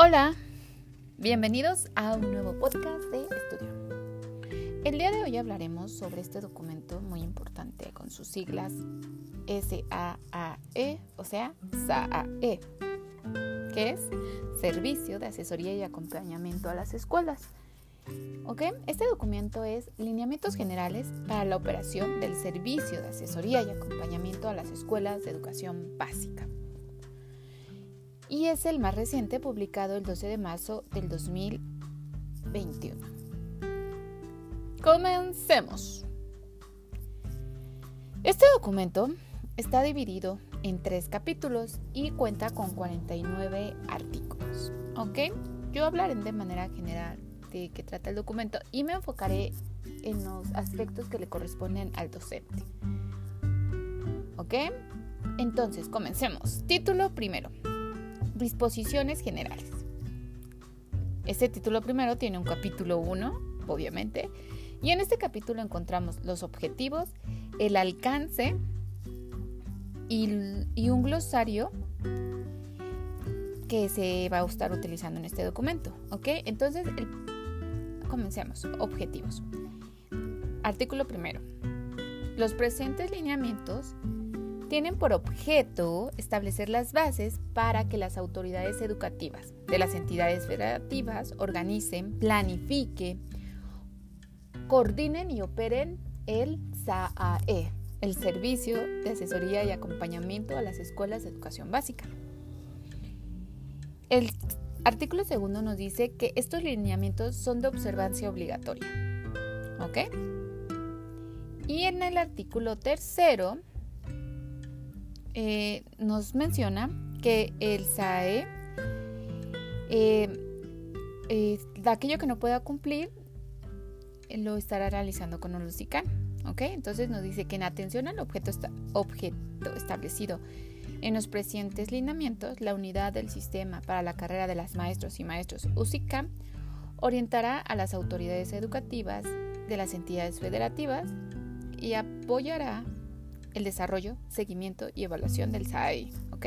Hola, bienvenidos a un nuevo podcast de estudio. El día de hoy hablaremos sobre este documento muy importante con sus siglas SAAE, o sea, SAAE, que es Servicio de Asesoría y Acompañamiento a las Escuelas. ¿Ok? Este documento es Lineamientos Generales para la operación del Servicio de Asesoría y Acompañamiento a las Escuelas de Educación Básica y es el más reciente publicado el 12 de marzo del 2021. Comencemos. Este documento está dividido en tres capítulos y cuenta con 49 artículos. ¿Ok? Yo hablaré de manera general de qué trata el documento y me enfocaré en los aspectos que le corresponden al docente. ¿Ok? Entonces, comencemos. Título primero. Disposiciones generales. Este título primero tiene un capítulo 1, obviamente, y en este capítulo encontramos los objetivos, el alcance y, un glosario que se va a estar utilizando en este documento. ¿Ok? Entonces, comencemos. Objetivos. Artículo primero. Los presentes lineamientos tienen por objeto establecer las bases para que las autoridades educativas de las entidades federativas organicen, planifiquen, coordinen y operen el SAAE, el Servicio de Asesoría y Acompañamiento a las Escuelas de Educación Básica. El artículo segundo nos dice que estos lineamientos son de observancia obligatoria. ¿Ok? Y en el artículo tercero eh, nos menciona que el SAE, eh, eh, aquello que no pueda cumplir, lo estará realizando con el ¿ok? Entonces nos dice que en atención al objeto, objeto establecido en los presentes lineamientos, la unidad del sistema para la carrera de las maestros y maestros USICAM orientará a las autoridades educativas de las entidades federativas y apoyará el desarrollo, seguimiento y evaluación del SAI. ¿ok?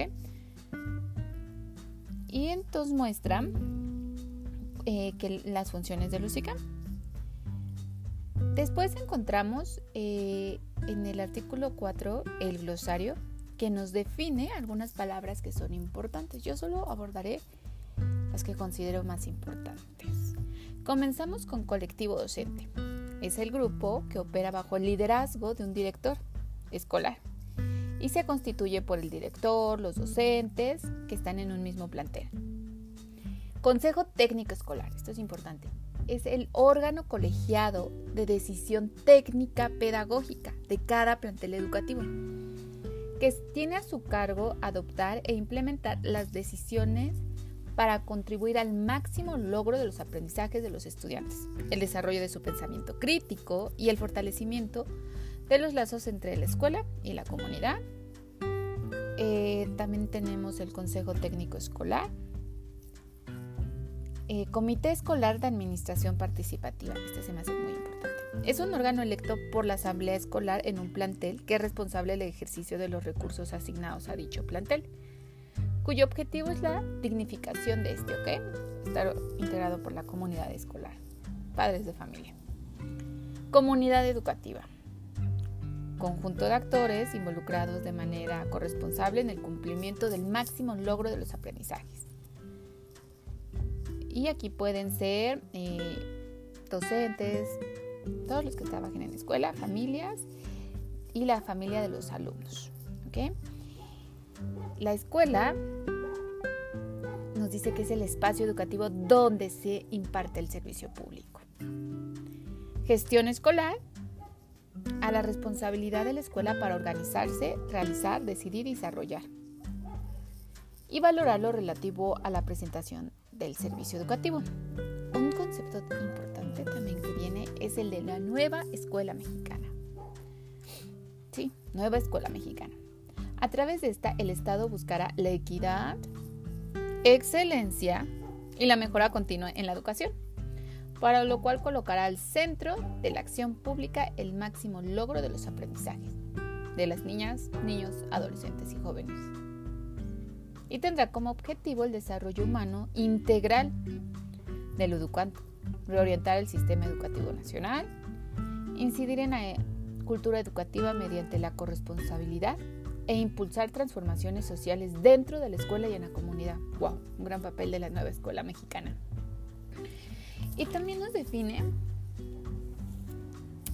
Y entonces muestra eh, que las funciones de Lucica. Después encontramos eh, en el artículo 4 el glosario que nos define algunas palabras que son importantes. Yo solo abordaré las que considero más importantes. Comenzamos con colectivo docente. Es el grupo que opera bajo el liderazgo de un director escolar y se constituye por el director, los docentes que están en un mismo plantel. Consejo Técnico Escolar, esto es importante, es el órgano colegiado de decisión técnica pedagógica de cada plantel educativo, que tiene a su cargo adoptar e implementar las decisiones para contribuir al máximo logro de los aprendizajes de los estudiantes, el desarrollo de su pensamiento crítico y el fortalecimiento de los lazos entre la escuela y la comunidad. Eh, también tenemos el Consejo Técnico Escolar, eh, Comité Escolar de Administración Participativa, este se me hace muy importante. Es un órgano electo por la Asamblea Escolar en un plantel que es responsable del ejercicio de los recursos asignados a dicho plantel, cuyo objetivo es la dignificación de este, ¿ok? Estar integrado por la comunidad escolar, padres de familia. Comunidad educativa conjunto de actores involucrados de manera corresponsable en el cumplimiento del máximo logro de los aprendizajes. Y aquí pueden ser eh, docentes, todos los que trabajen en la escuela, familias y la familia de los alumnos. La escuela nos dice que es el espacio educativo donde se imparte el servicio público. Gestión escolar a la responsabilidad de la escuela para organizarse, realizar, decidir y desarrollar. Y valorar lo relativo a la presentación del servicio educativo. Un concepto importante también que viene es el de la nueva escuela mexicana. Sí, nueva escuela mexicana. A través de esta, el Estado buscará la equidad, excelencia y la mejora continua en la educación para lo cual colocará al centro de la acción pública el máximo logro de los aprendizajes de las niñas, niños, adolescentes y jóvenes. y tendrá como objetivo el desarrollo humano integral del educante, reorientar el sistema educativo nacional, incidir en la cultura educativa mediante la corresponsabilidad e impulsar transformaciones sociales dentro de la escuela y en la comunidad. ¡Wow! Un gran papel de la nueva escuela mexicana. Y también nos define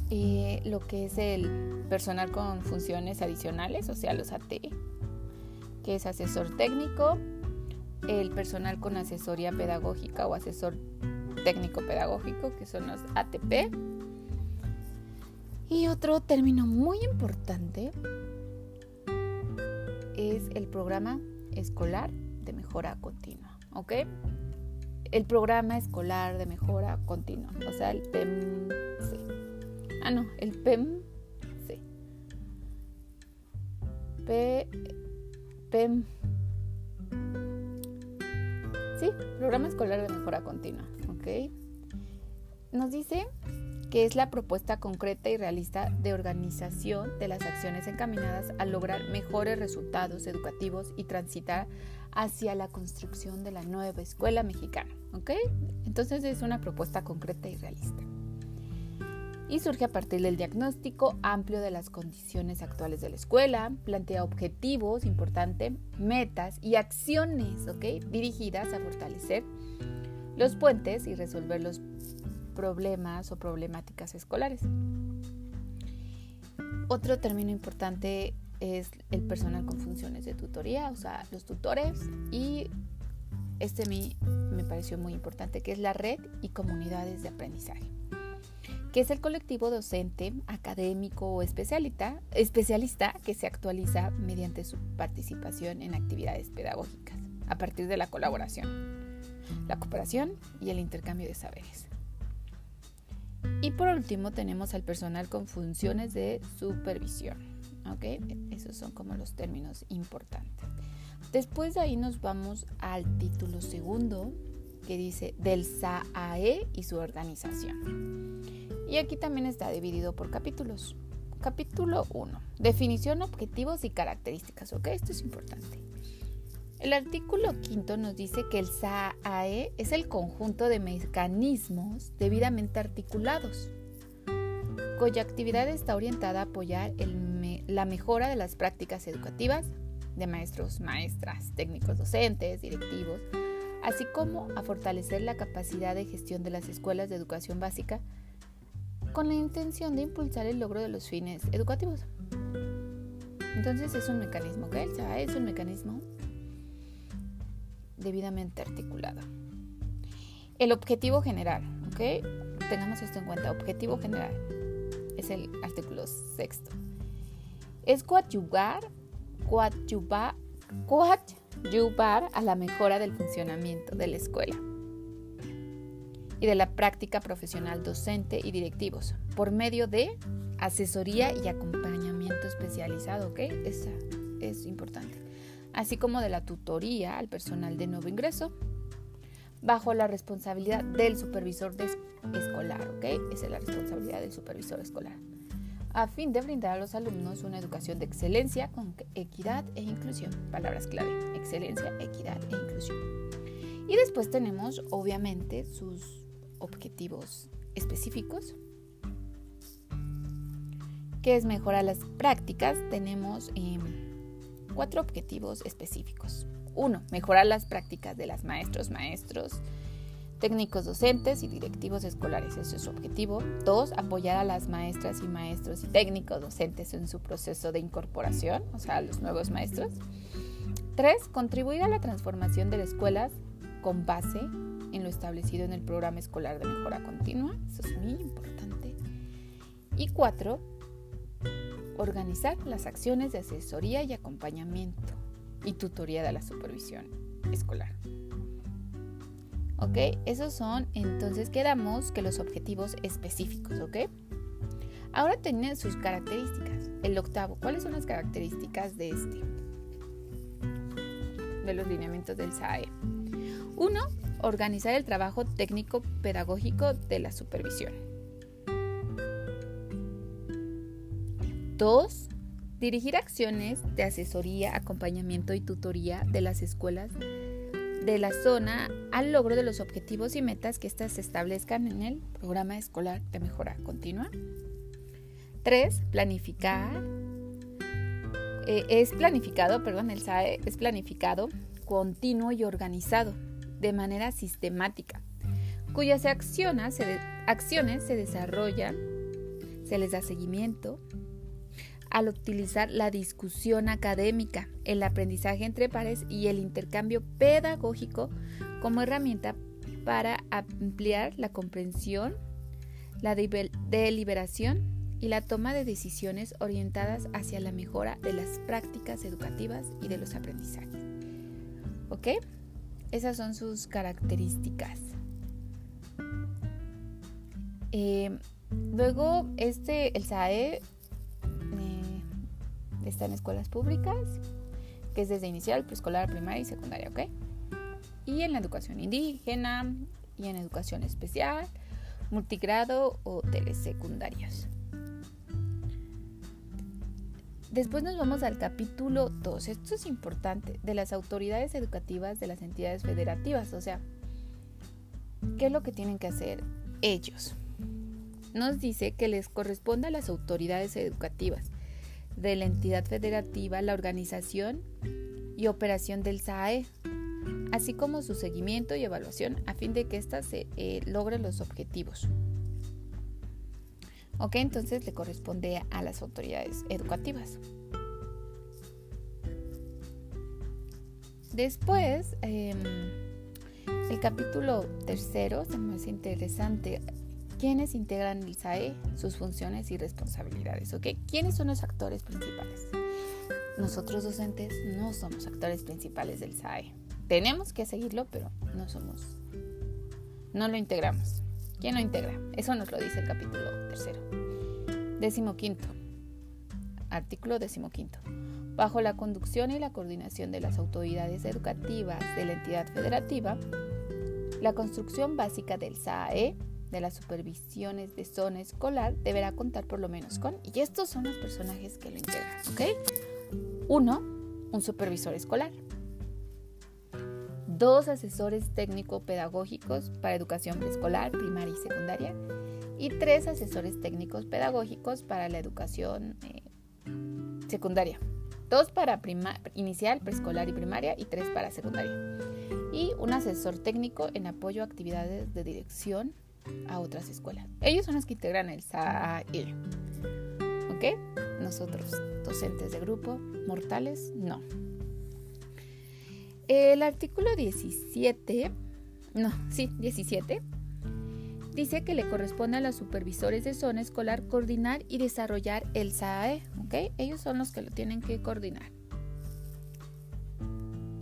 eh, lo que es el personal con funciones adicionales, o sea, los AT, que es asesor técnico, el personal con asesoría pedagógica o asesor técnico pedagógico, que son los ATP. Y otro término muy importante es el programa escolar de mejora continua, ¿ok? El programa escolar de mejora continua, o sea, el PEMC. Ah, no, el PEMC. P, PEM. Sí, programa escolar de mejora continua, ¿ok? Nos dice que es la propuesta concreta y realista de organización de las acciones encaminadas a lograr mejores resultados educativos y transitar hacia la construcción de la nueva escuela mexicana. ¿Ok? Entonces es una propuesta concreta y realista. Y surge a partir del diagnóstico amplio de las condiciones actuales de la escuela, plantea objetivos, importante, metas y acciones, ¿ok? Dirigidas a fortalecer los puentes y resolver los problemas o problemáticas escolares. Otro término importante es el personal con funciones de tutoría, o sea, los tutores y este a mí me pareció muy importante, que es la red y comunidades de aprendizaje, que es el colectivo docente, académico o especialista, especialista que se actualiza mediante su participación en actividades pedagógicas a partir de la colaboración, la cooperación y el intercambio de saberes. Y por último tenemos al personal con funciones de supervisión. ¿Ok? Esos son como los términos importantes. Después de ahí nos vamos al título segundo que dice del SAAE y su organización. Y aquí también está dividido por capítulos. Capítulo 1. Definición, objetivos y características. ¿Ok? Esto es importante. El artículo quinto nos dice que el SAAE es el conjunto de mecanismos debidamente articulados, cuya actividad está orientada a apoyar la mejora de las prácticas educativas de maestros, maestras, técnicos docentes, directivos, así como a fortalecer la capacidad de gestión de las escuelas de educación básica con la intención de impulsar el logro de los fines educativos. Entonces es un mecanismo, SAAE es un mecanismo debidamente articulada. El objetivo general, ¿ok? Tengamos esto en cuenta. Objetivo general es el artículo sexto. Es coadyuvar, coadyuvar, coadyuvar a la mejora del funcionamiento de la escuela y de la práctica profesional docente y directivos por medio de asesoría y acompañamiento especializado, ¿ok? Esa es importante así como de la tutoría al personal de nuevo ingreso, bajo la responsabilidad del supervisor escolar, ¿ok? Esa es la responsabilidad del supervisor escolar, a fin de brindar a los alumnos una educación de excelencia con equidad e inclusión. Palabras clave, excelencia, equidad e inclusión. Y después tenemos, obviamente, sus objetivos específicos, que es mejorar las prácticas. Tenemos... Em, cuatro objetivos específicos. Uno, mejorar las prácticas de las maestros, maestros, técnicos docentes y directivos escolares. Ese es su objetivo. Dos, apoyar a las maestras y maestros y técnicos docentes en su proceso de incorporación, o sea, a los nuevos maestros. Tres, contribuir a la transformación de las escuelas con base en lo establecido en el programa escolar de mejora continua. Eso es muy importante. Y cuatro, organizar las acciones de asesoría y acompañamiento y tutoría de la supervisión escolar. ¿Ok? Esos son, entonces quedamos que los objetivos específicos, ¿ok? Ahora tienen sus características. El octavo, ¿cuáles son las características de este? De los lineamientos del SAE. Uno, organizar el trabajo técnico pedagógico de la supervisión. Dos, dirigir acciones de asesoría, acompañamiento y tutoría de las escuelas de la zona al logro de los objetivos y metas que éstas se establezcan en el programa escolar de mejora continua. 3. Planificar. Eh, es planificado, perdón, el SAE es planificado, continuo y organizado de manera sistemática, cuyas se, acciones se desarrollan, se les da seguimiento, al utilizar la discusión académica, el aprendizaje entre pares y el intercambio pedagógico como herramienta para ampliar la comprensión, la deliberación y la toma de decisiones orientadas hacia la mejora de las prácticas educativas y de los aprendizajes. ¿Ok? Esas son sus características. Eh, luego, este, el SAE está en escuelas públicas, que es desde inicial, preescolar, primaria y secundaria, ¿ok? Y en la educación indígena y en educación especial, multigrado o telesecundarias. Después nos vamos al capítulo 2. Esto es importante, de las autoridades educativas de las entidades federativas. O sea, ¿qué es lo que tienen que hacer ellos? Nos dice que les corresponde a las autoridades educativas de la entidad federativa la organización y operación del SAE, así como su seguimiento y evaluación a fin de que ésta se eh, logre los objetivos. Ok, entonces le corresponde a las autoridades educativas. Después, em, el capítulo tercero se me hace interesante ¿Quiénes integran el SAE? Sus funciones y responsabilidades. ¿ok? ¿Quiénes son los actores principales? Nosotros docentes no somos actores principales del SAE. Tenemos que seguirlo, pero no somos. No lo integramos. ¿Quién lo integra? Eso nos lo dice el capítulo tercero. Décimo quinto. Artículo décimo quinto. Bajo la conducción y la coordinación de las autoridades educativas de la entidad federativa, la construcción básica del SAE de las supervisiones de zona escolar deberá contar por lo menos con, y estos son los personajes que lo integran, ¿ok? Uno, un supervisor escolar. Dos asesores técnico-pedagógicos para educación preescolar, primaria y secundaria. Y tres asesores técnicos pedagógicos para la educación eh, secundaria. Dos para inicial, preescolar y primaria y tres para secundaria. Y un asesor técnico en apoyo a actividades de dirección a otras escuelas. Ellos son los que integran el SAE. ¿Ok? Nosotros, docentes de grupo, mortales, no. El artículo 17, no, sí, 17, dice que le corresponde a los supervisores de zona escolar coordinar y desarrollar el SAE. ¿Ok? Ellos son los que lo tienen que coordinar.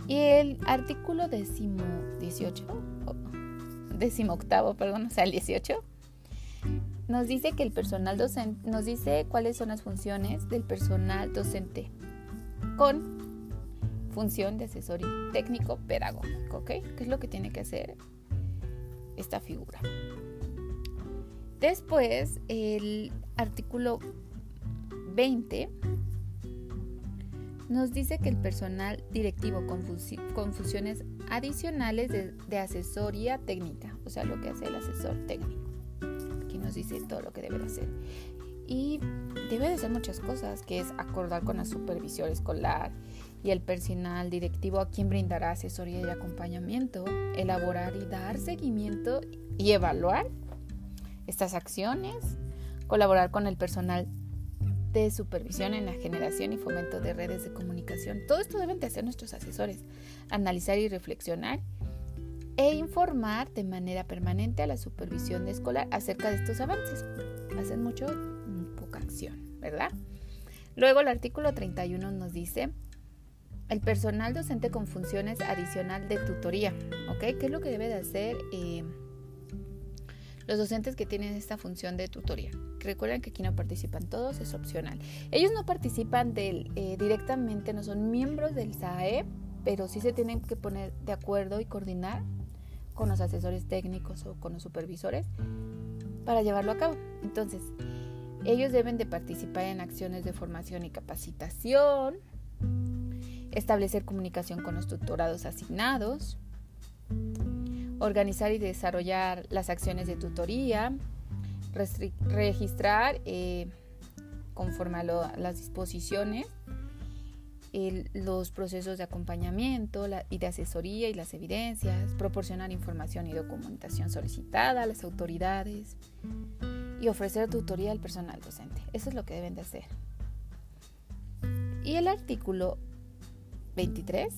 Y el artículo 18 decimoctavo, perdón, o sea, el 18, nos dice que el personal docente, nos dice cuáles son las funciones del personal docente con función de asesor técnico pedagógico, ¿ok? ¿Qué es lo que tiene que hacer esta figura? Después, el artículo 20 nos dice que el personal directivo con, funciones adicionales de, asesoría técnica, o sea, lo que hace el asesor técnico. Aquí nos dice todo lo que debe de hacer. Y debe de hacer muchas cosas, que es acordar con la supervisor escolar y el personal directivo a quien brindará asesoría y acompañamiento, elaborar y dar seguimiento y evaluar estas acciones, colaborar con el personal de supervisión en la generación y fomento de redes de comunicación. Todo esto deben de hacer nuestros asesores, analizar y reflexionar e informar de manera permanente a la supervisión escolar acerca de estos avances. Hacen mucho, poca acción, ¿verdad? Luego el artículo 31 nos dice el personal docente con funciones adicional de tutoría, ¿ok? ¿Qué es lo que debe de hacer eh, los docentes que tienen esta función de tutoría? Recuerden que aquí no participan todos, es opcional. Ellos no participan del, eh, directamente, no son miembros del SAE, pero sí se tienen que poner de acuerdo y coordinar con los asesores técnicos o con los supervisores para llevarlo a cabo. Entonces, Ellos deben de participar en acciones de formación y capacitación, establecer comunicación con los tutorados asignados, organizar y desarrollar las acciones de tutoría, registrar eh, conforme a las disposiciones los procesos de acompañamiento y de asesoría y las evidencias, proporcionar información y documentación solicitada a las autoridades y ofrecer tutoría al personal docente. Eso es lo que deben de hacer. Y el artículo 23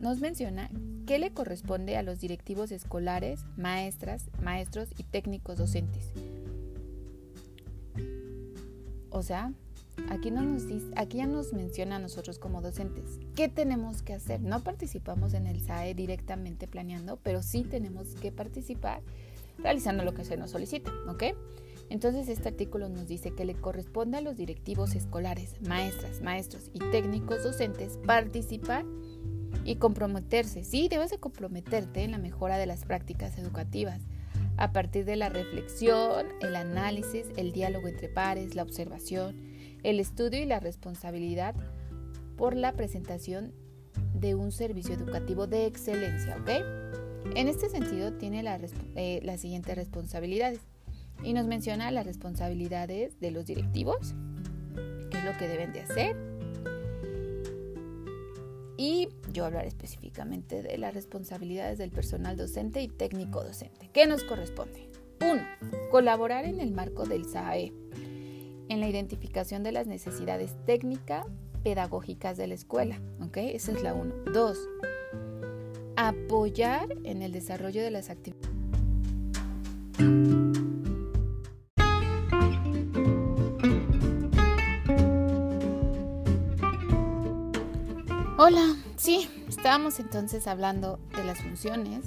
nos menciona qué le corresponde a los directivos escolares, maestras, maestros y técnicos docentes. O sea, aquí, no nos dice, aquí ya nos menciona a nosotros como docentes qué tenemos que hacer. No participamos en el SAE directamente planeando, pero sí tenemos que participar realizando lo que se nos solicita, ¿ok? Entonces este artículo nos dice que le corresponde a los directivos escolares, maestras, maestros y técnicos docentes participar y comprometerse. Sí, debes de comprometerte en la mejora de las prácticas educativas a partir de la reflexión, el análisis, el diálogo entre pares, la observación, el estudio y la responsabilidad por la presentación de un servicio educativo de excelencia, ¿ok? En este sentido tiene eh, las siguientes responsabilidades y nos menciona las responsabilidades de los directivos, qué es lo que deben de hacer. Y yo hablaré específicamente de las responsabilidades del personal docente y técnico docente. ¿Qué nos corresponde? 1. Colaborar en el marco del SAE, en la identificación de las necesidades técnicas pedagógicas de la escuela. ¿Ok? Esa es la 1. 2. Apoyar en el desarrollo de las actividades. Estábamos entonces hablando de las funciones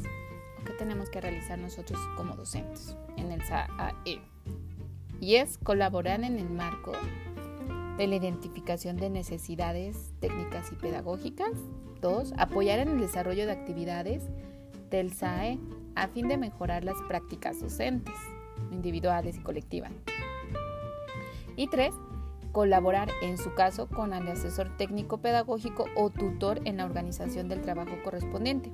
que tenemos que realizar nosotros como docentes en el SAE. Y es colaborar en el marco de la identificación de necesidades técnicas y pedagógicas. Dos, apoyar en el desarrollo de actividades del SAE a fin de mejorar las prácticas docentes, individuales y colectivas. Y tres, colaborar en su caso con el asesor técnico pedagógico o tutor en la organización del trabajo correspondiente,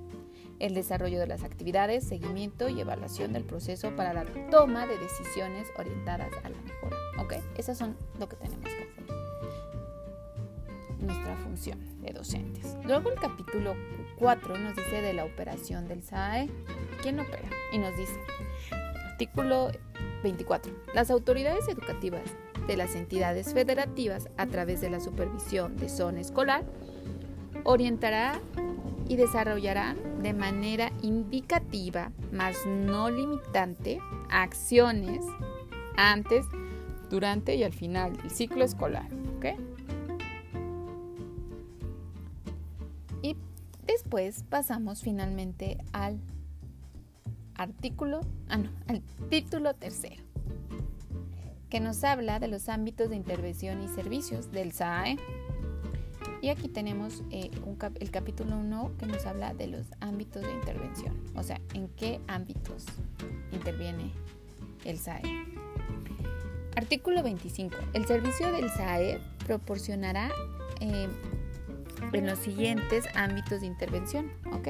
el desarrollo de las actividades, seguimiento y evaluación del proceso para la toma de decisiones orientadas a la mejora. ¿Ok? Esas son lo que tenemos que hacer. Nuestra función de docentes. Luego el capítulo 4 nos dice de la operación del SAE. ¿Quién opera? Y nos dice, artículo 24. Las autoridades educativas de las entidades federativas a través de la supervisión de zona escolar orientará y desarrollará de manera indicativa, más no limitante, acciones antes, durante y al final del ciclo escolar. Y después pasamos finalmente al artículo, ah no, al título tercero que nos habla de los ámbitos de intervención y servicios del SAE. Y aquí tenemos eh, el capítulo 1 que nos habla de los ámbitos de intervención, o sea, en qué ámbitos interviene el SAE. Artículo 25. El servicio del SAE proporcionará eh, en los siguientes ámbitos de intervención, ¿ok?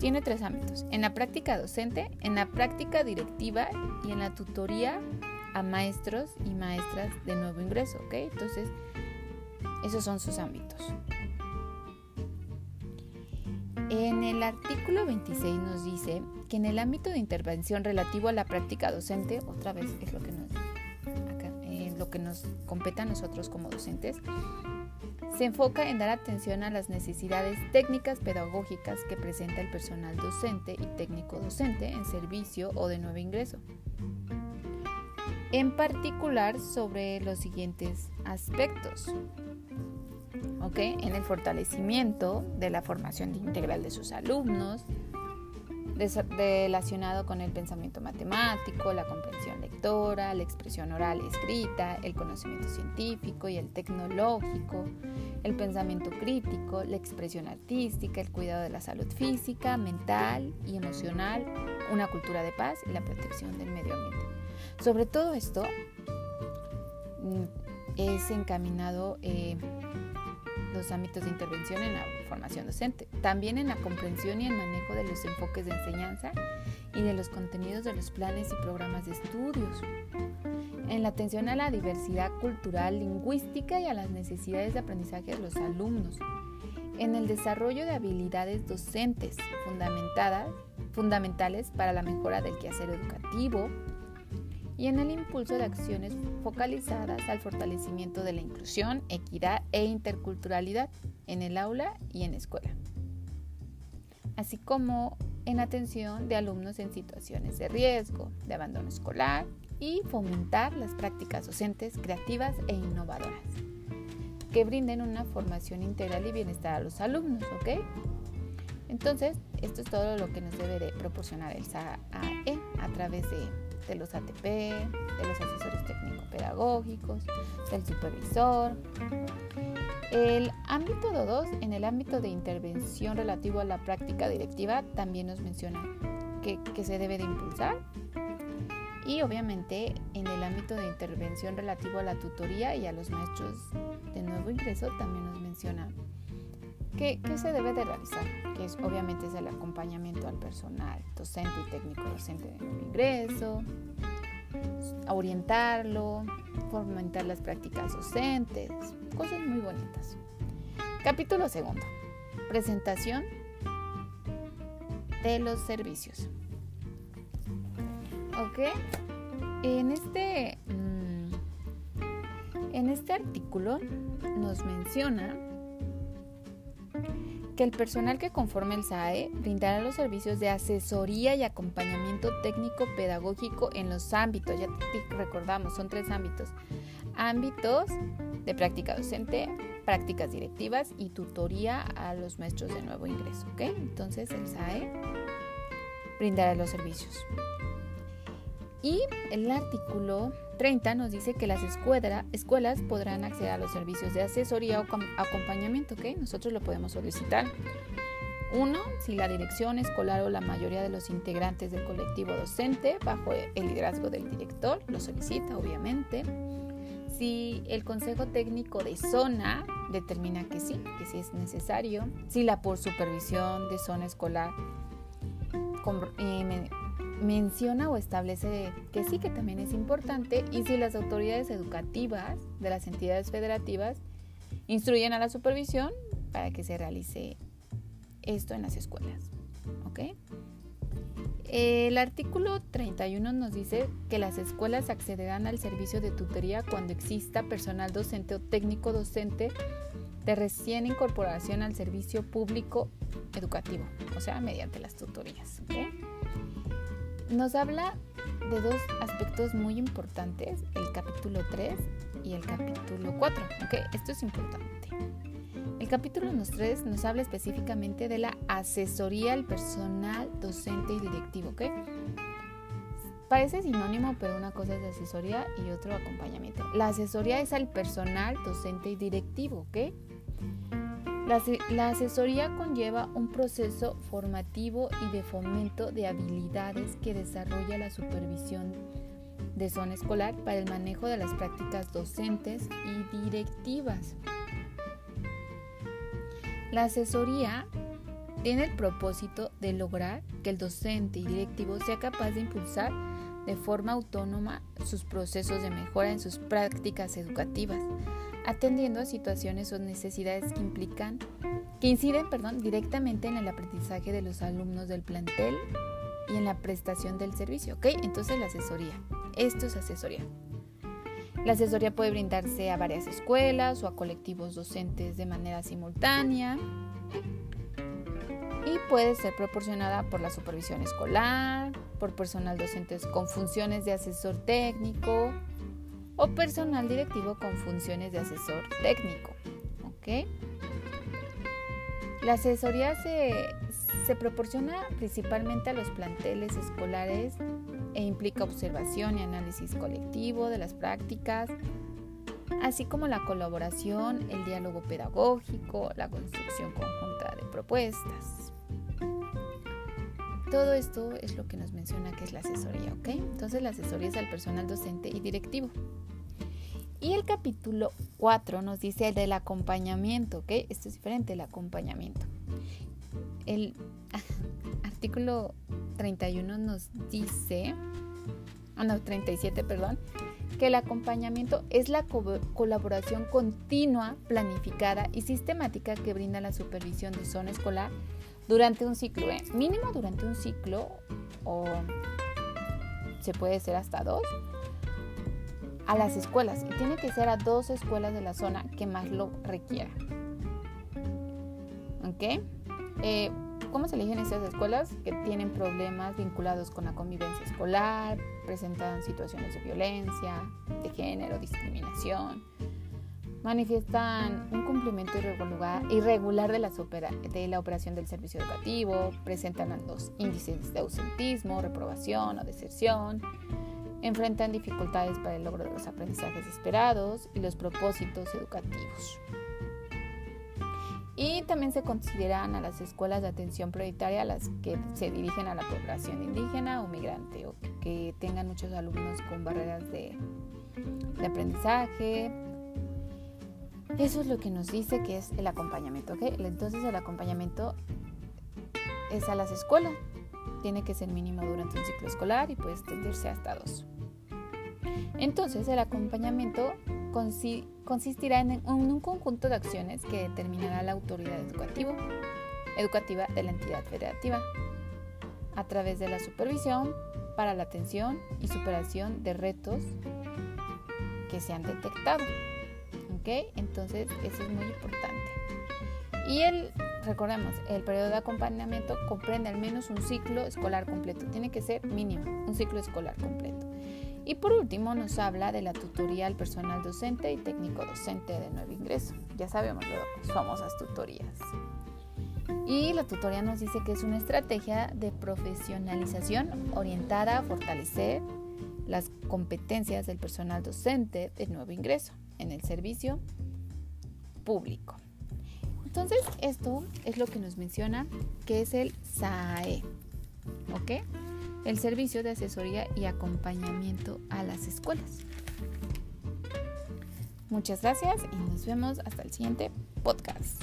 Tiene tres ámbitos, en la práctica docente, en la práctica directiva y en la tutoría a maestros y maestras de nuevo ingreso, ¿ok? Entonces, esos son sus ámbitos. En el artículo 26 nos dice que en el ámbito de intervención relativo a la práctica docente, otra vez es lo que nos, eh, lo que nos compete a nosotros como docentes, se enfoca en dar atención a las necesidades técnicas pedagógicas que presenta el personal docente y técnico docente en servicio o de nuevo ingreso. En particular sobre los siguientes aspectos. En el fortalecimiento de la formación integral de sus alumnos, relacionado con el pensamiento matemático, la comprensión lectora, la expresión oral y escrita, el conocimiento científico y el tecnológico, el pensamiento crítico, la expresión artística, el cuidado de la salud física, mental y emocional, una cultura de paz y la protección del medio ambiente. Sobre todo esto mm, es encaminado eh, los ámbitos de intervención en la formación docente, también en la comprensión y el manejo de los enfoques de enseñanza y de los contenidos de los planes y programas de estudios, en la atención a la diversidad cultural, lingüística y a las necesidades de aprendizaje de los alumnos, en el desarrollo de habilidades docentes fundamentadas, fundamentales para la mejora del quehacer educativo y en el impulso de acciones focalizadas al fortalecimiento de la inclusión, equidad e interculturalidad en el aula y en escuela, así como en atención de alumnos en situaciones de riesgo, de abandono escolar y fomentar las prácticas docentes creativas e innovadoras que brinden una formación integral y bienestar a los alumnos, ¿ok? Entonces, esto es todo lo que nos debe de proporcionar el SAE a través de, de los ATP, de los asesores técnico-pedagógicos, del supervisor. El ámbito 2, en el ámbito de intervención relativo a la práctica directiva, también nos menciona que, que se debe de impulsar y obviamente en el ámbito de intervención relativo a la tutoría y a los maestros de nuevo ingreso también nos menciona que, se debe de realizar, que es obviamente es el acompañamiento al personal docente y técnico docente de nuevo ingreso, orientarlo, fomentar las prácticas docentes, cosas muy bonitas. Capítulo segundo, presentación de los servicios. ¿Ok? En este, mm, en este artículo nos menciona que el personal que conforme el SAE brindará los servicios de asesoría y acompañamiento técnico pedagógico en los ámbitos, ya recordamos, son tres ámbitos. Ámbitos de práctica docente, prácticas directivas y tutoría a los maestros de nuevo ingreso, ¿ok? Entonces el SAE brindará los servicios. Y el artículo 30 nos dice que las escuelas podrán acceder a los servicios de asesoría o acompañamiento, ¿ok? Nosotros lo podemos solicitar. Uno, si la dirección escolar o la mayoría de los integrantes del colectivo docente, bajo el liderazgo del director, lo solicita, obviamente. Si el consejo técnico de zona determina que sí, que sí es necesario. Si la por supervisión de zona escolar eh, menciona o establece que sí, que también es importante, y si las autoridades educativas de las entidades federativas instruyen a la supervisión para que se realice esto en las escuelas. ¿Ok? El artículo 31 nos dice que las escuelas accederán al servicio de tutoría cuando exista personal docente o técnico docente de recién incorporación al servicio público educativo, o sea, mediante las tutorías. ¿okay? Nos habla de dos aspectos muy importantes, el capítulo 3 y el capítulo 4. Okay, esto es importante. El capítulo 3 nos habla específicamente de la asesoría al personal docente y directivo. ¿okay? Parece sinónimo, pero una cosa es asesoría y otro acompañamiento. La asesoría es al personal docente y directivo. ¿ok? La, asesoría conlleva un proceso formativo y de fomento de habilidades que desarrolla la supervisión de zona escolar para el manejo de las prácticas docentes y directivas. La asesoría tiene el propósito de lograr que el docente y directivo sea capaz de impulsar de forma autónoma sus procesos de mejora en sus prácticas educativas, atendiendo a situaciones o necesidades que implican que inciden perdón, directamente en el aprendizaje de los alumnos del plantel y en la prestación del servicio, ¿ok? Entonces la asesoría. Esto es asesoría. La asesoría puede brindarse a varias escuelas o a colectivos docentes de manera simultánea y puede ser proporcionada por la supervisión escolar, por personal docentes con funciones de asesor técnico, o personal directivo con funciones de asesor técnico. La asesoría se, se proporciona principalmente a los planteles escolares e implica observación y análisis colectivo de las prácticas, así como la colaboración, el diálogo pedagógico, la construcción conjunta de propuestas. Todo esto es lo que nos menciona que es la asesoría, ¿ok? Entonces la asesoría es al personal docente y directivo. Y el capítulo 4 nos dice el del acompañamiento, ¿ok? Esto es diferente, el acompañamiento. El artículo 31 nos dice, ah no, 37, perdón, que el acompañamiento es la colaboración continua, planificada y sistemática que brinda la supervisión de zona escolar durante un ciclo, ¿eh? mínimo durante un ciclo o se puede ser hasta dos, a las escuelas y tiene que ser a dos escuelas de la zona que más lo requiera. ¿Ok? Eh, ¿Cómo se eligen esas escuelas que tienen problemas vinculados con la convivencia escolar, presentan situaciones de violencia, de género, discriminación, manifiestan un cumplimiento irregular, de, la de la operación del servicio educativo, presentan los índices de ausentismo, reprobación o deserción, enfrentan dificultades para el logro de los aprendizajes esperados y los propósitos educativos. Y también se consideran a las escuelas de atención prioritaria las que se dirigen a la población indígena o migrante o que tengan muchos alumnos con barreras de, de aprendizaje, eso es lo que nos dice que es el acompañamiento, ¿ok? Entonces el acompañamiento es a las escuelas. Tiene que ser mínimo durante un ciclo escolar y puede extenderse hasta dos. Entonces el acompañamiento consistirá en un conjunto de acciones que determinará la autoridad educativa, educativa de la entidad federativa a través de la supervisión para la atención y superación de retos que se han detectado. Entonces eso es muy importante. Y el, recordemos, el periodo de acompañamiento comprende al menos un ciclo escolar completo. Tiene que ser mínimo, un ciclo escolar completo. Y por último nos habla de la tutoría al personal docente y técnico docente de nuevo ingreso. Ya sabemos las famosas tutorías. Y la tutoría nos dice que es una estrategia de profesionalización orientada a fortalecer las competencias del personal docente de nuevo ingreso en el servicio público. Entonces, esto es lo que nos menciona que es el SAE, ¿ok? El servicio de asesoría y acompañamiento a las escuelas. Muchas gracias y nos vemos hasta el siguiente podcast.